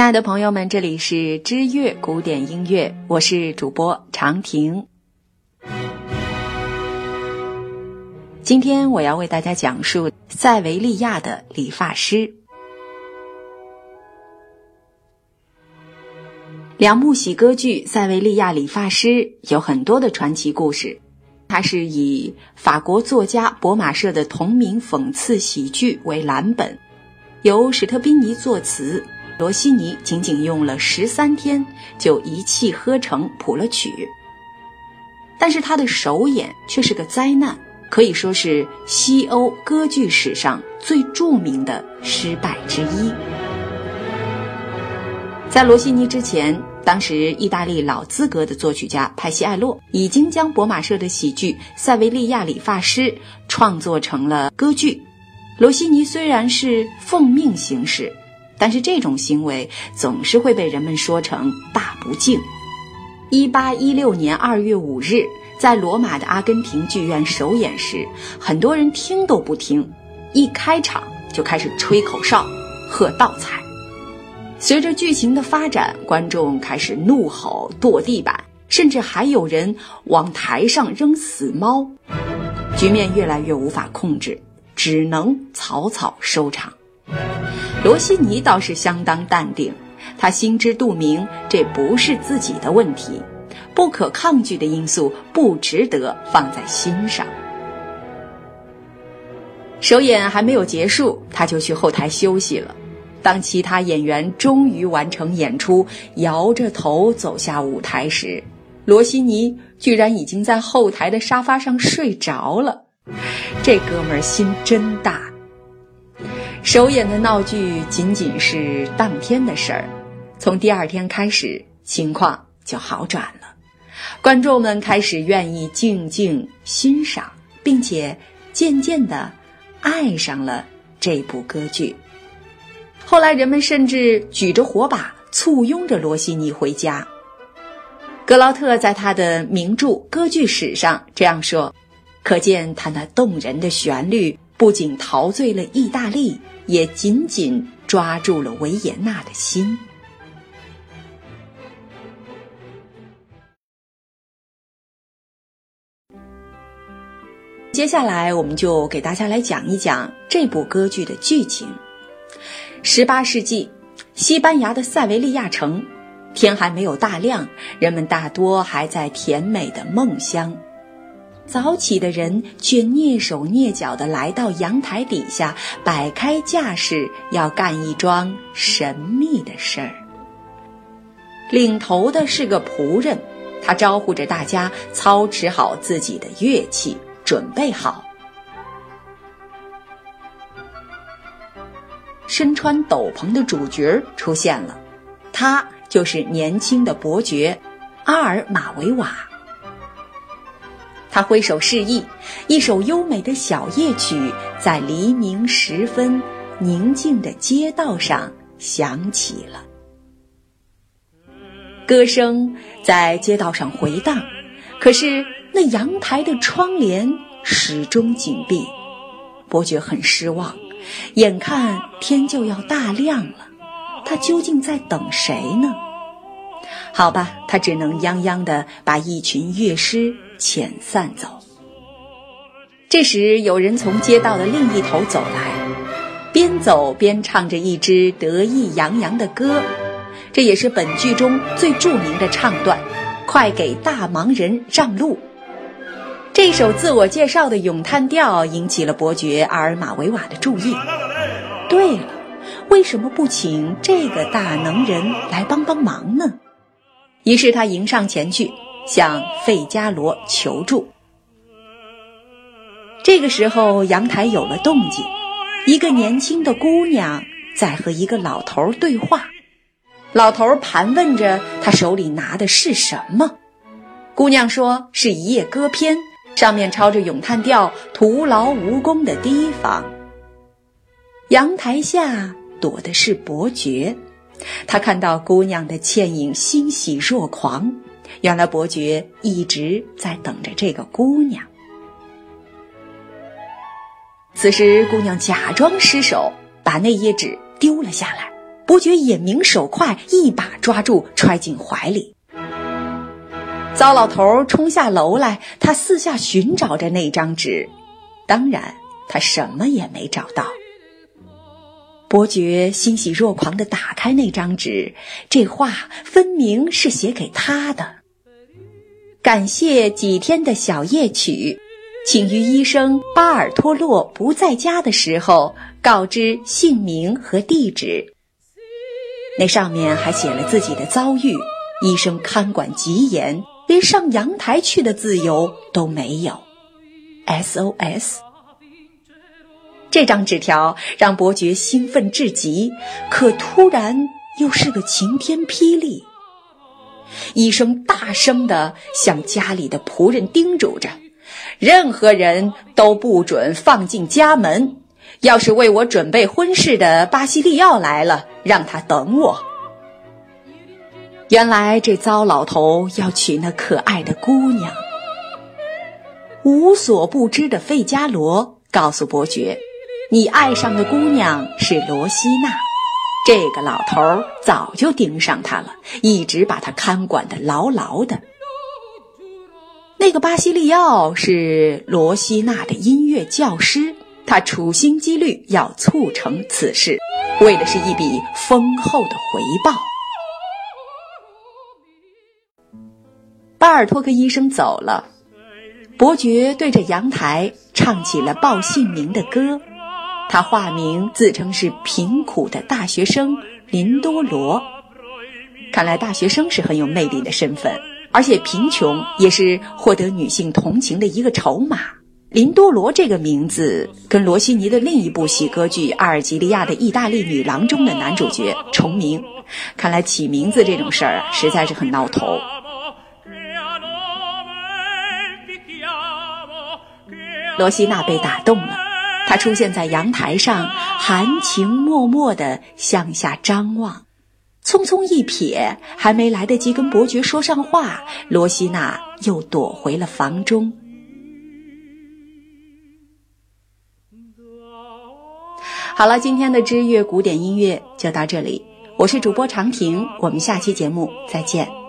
亲爱的朋友们，这里是知乐古典音乐，我是主播长亭。今天我要为大家讲述塞维利亚的理发师。两幕喜歌剧《塞维利亚理发师》有很多的传奇故事，它是以法国作家博马舍的同名讽刺喜剧为蓝本，由史特宾尼作词。罗西尼仅仅用了十三天就一气呵成谱了曲，但是他的首演却是个灾难，可以说是西欧歌剧史上最著名的失败之一。在罗西尼之前，当时意大利老资格的作曲家派西艾洛已经将博马舍的喜剧《塞维利亚理发师》创作成了歌剧。罗西尼虽然是奉命行事。但是这种行为总是会被人们说成大不敬。一八一六年二月五日，在罗马的阿根廷剧院首演时，很多人听都不听，一开场就开始吹口哨、喝倒彩。随着剧情的发展，观众开始怒吼、跺地板，甚至还有人往台上扔死猫，局面越来越无法控制，只能草草收场。罗西尼倒是相当淡定，他心知肚明，这不是自己的问题，不可抗拒的因素不值得放在心上。首演还没有结束，他就去后台休息了。当其他演员终于完成演出，摇着头走下舞台时，罗西尼居然已经在后台的沙发上睡着了。这哥们儿心真大。首演的闹剧仅仅是当天的事儿，从第二天开始，情况就好转了。观众们开始愿意静静欣赏，并且渐渐的爱上了这部歌剧。后来，人们甚至举着火把簇拥着罗西尼回家。格劳特在他的名著《歌剧史》上这样说，可见他那动人的旋律。不仅陶醉了意大利，也紧紧抓住了维也纳的心。接下来，我们就给大家来讲一讲这部歌剧的剧情。十八世纪，西班牙的塞维利亚城，天还没有大亮，人们大多还在甜美的梦乡。早起的人却蹑手蹑脚地来到阳台底下，摆开架势，要干一桩神秘的事儿。领头的是个仆人，他招呼着大家操持好自己的乐器，准备好。身穿斗篷的主角出现了，他就是年轻的伯爵阿尔马维瓦。他挥手示意，一首优美的小夜曲在黎明时分宁静的街道上响起了。歌声在街道上回荡，可是那阳台的窗帘始终紧闭。伯爵很失望，眼看天就要大亮了，他究竟在等谁呢？好吧，他只能泱泱的把一群乐师。遣散走。这时，有人从街道的另一头走来，边走边唱着一支得意洋洋的歌，这也是本剧中最著名的唱段。快给大忙人让路！这首自我介绍的咏叹调引起了伯爵阿尔马维瓦的注意。对了，为什么不请这个大能人来帮帮忙呢？于是他迎上前去。向费加罗求助。这个时候，阳台有了动静，一个年轻的姑娘在和一个老头对话。老头盘问着他手里拿的是什么。姑娘说是一页歌篇，上面抄着咏叹调，徒劳无功的提防。阳台下躲的是伯爵，他看到姑娘的倩影，欣喜若狂。原来伯爵一直在等着这个姑娘。此时，姑娘假装失手，把那页纸丢了下来，伯爵眼明手快，一把抓住，揣进怀里。糟老头冲下楼来，他四下寻找着那张纸，当然，他什么也没找到。伯爵欣喜若狂地打开那张纸，这话分明是写给他的。感谢几天的小夜曲，请于医生巴尔托洛不在家的时候告知姓名和地址。那上面还写了自己的遭遇，医生看管极严，连上阳台去的自由都没有。S.O.S. 这张纸条让伯爵兴奋至极，可突然又是个晴天霹雳。医生大声地向家里的仆人叮嘱着：“任何人都不准放进家门。要是为我准备婚事的巴西利奥来了，让他等我。”原来这糟老头要娶那可爱的姑娘。无所不知的费加罗告诉伯爵。你爱上的姑娘是罗西娜，这个老头儿早就盯上他了，一直把他看管的牢牢的。那个巴西利奥是罗西娜的音乐教师，他处心积虑要促成此事，为的是一笔丰厚的回报。巴尔托克医生走了，伯爵对着阳台唱起了报姓名的歌。他化名，自称是贫苦的大学生林多罗。看来大学生是很有魅力的身份，而且贫穷也是获得女性同情的一个筹码。林多罗这个名字跟罗西尼的另一部喜歌剧《阿尔及利亚的意大利女郎》中的男主角重名。看来起名字这种事儿啊，实在是很闹头。罗西娜被打动了。他出现在阳台上，含情脉脉地向下张望，匆匆一瞥，还没来得及跟伯爵说上话，罗西娜又躲回了房中。好了，今天的知乐古典音乐就到这里，我是主播长亭，我们下期节目再见。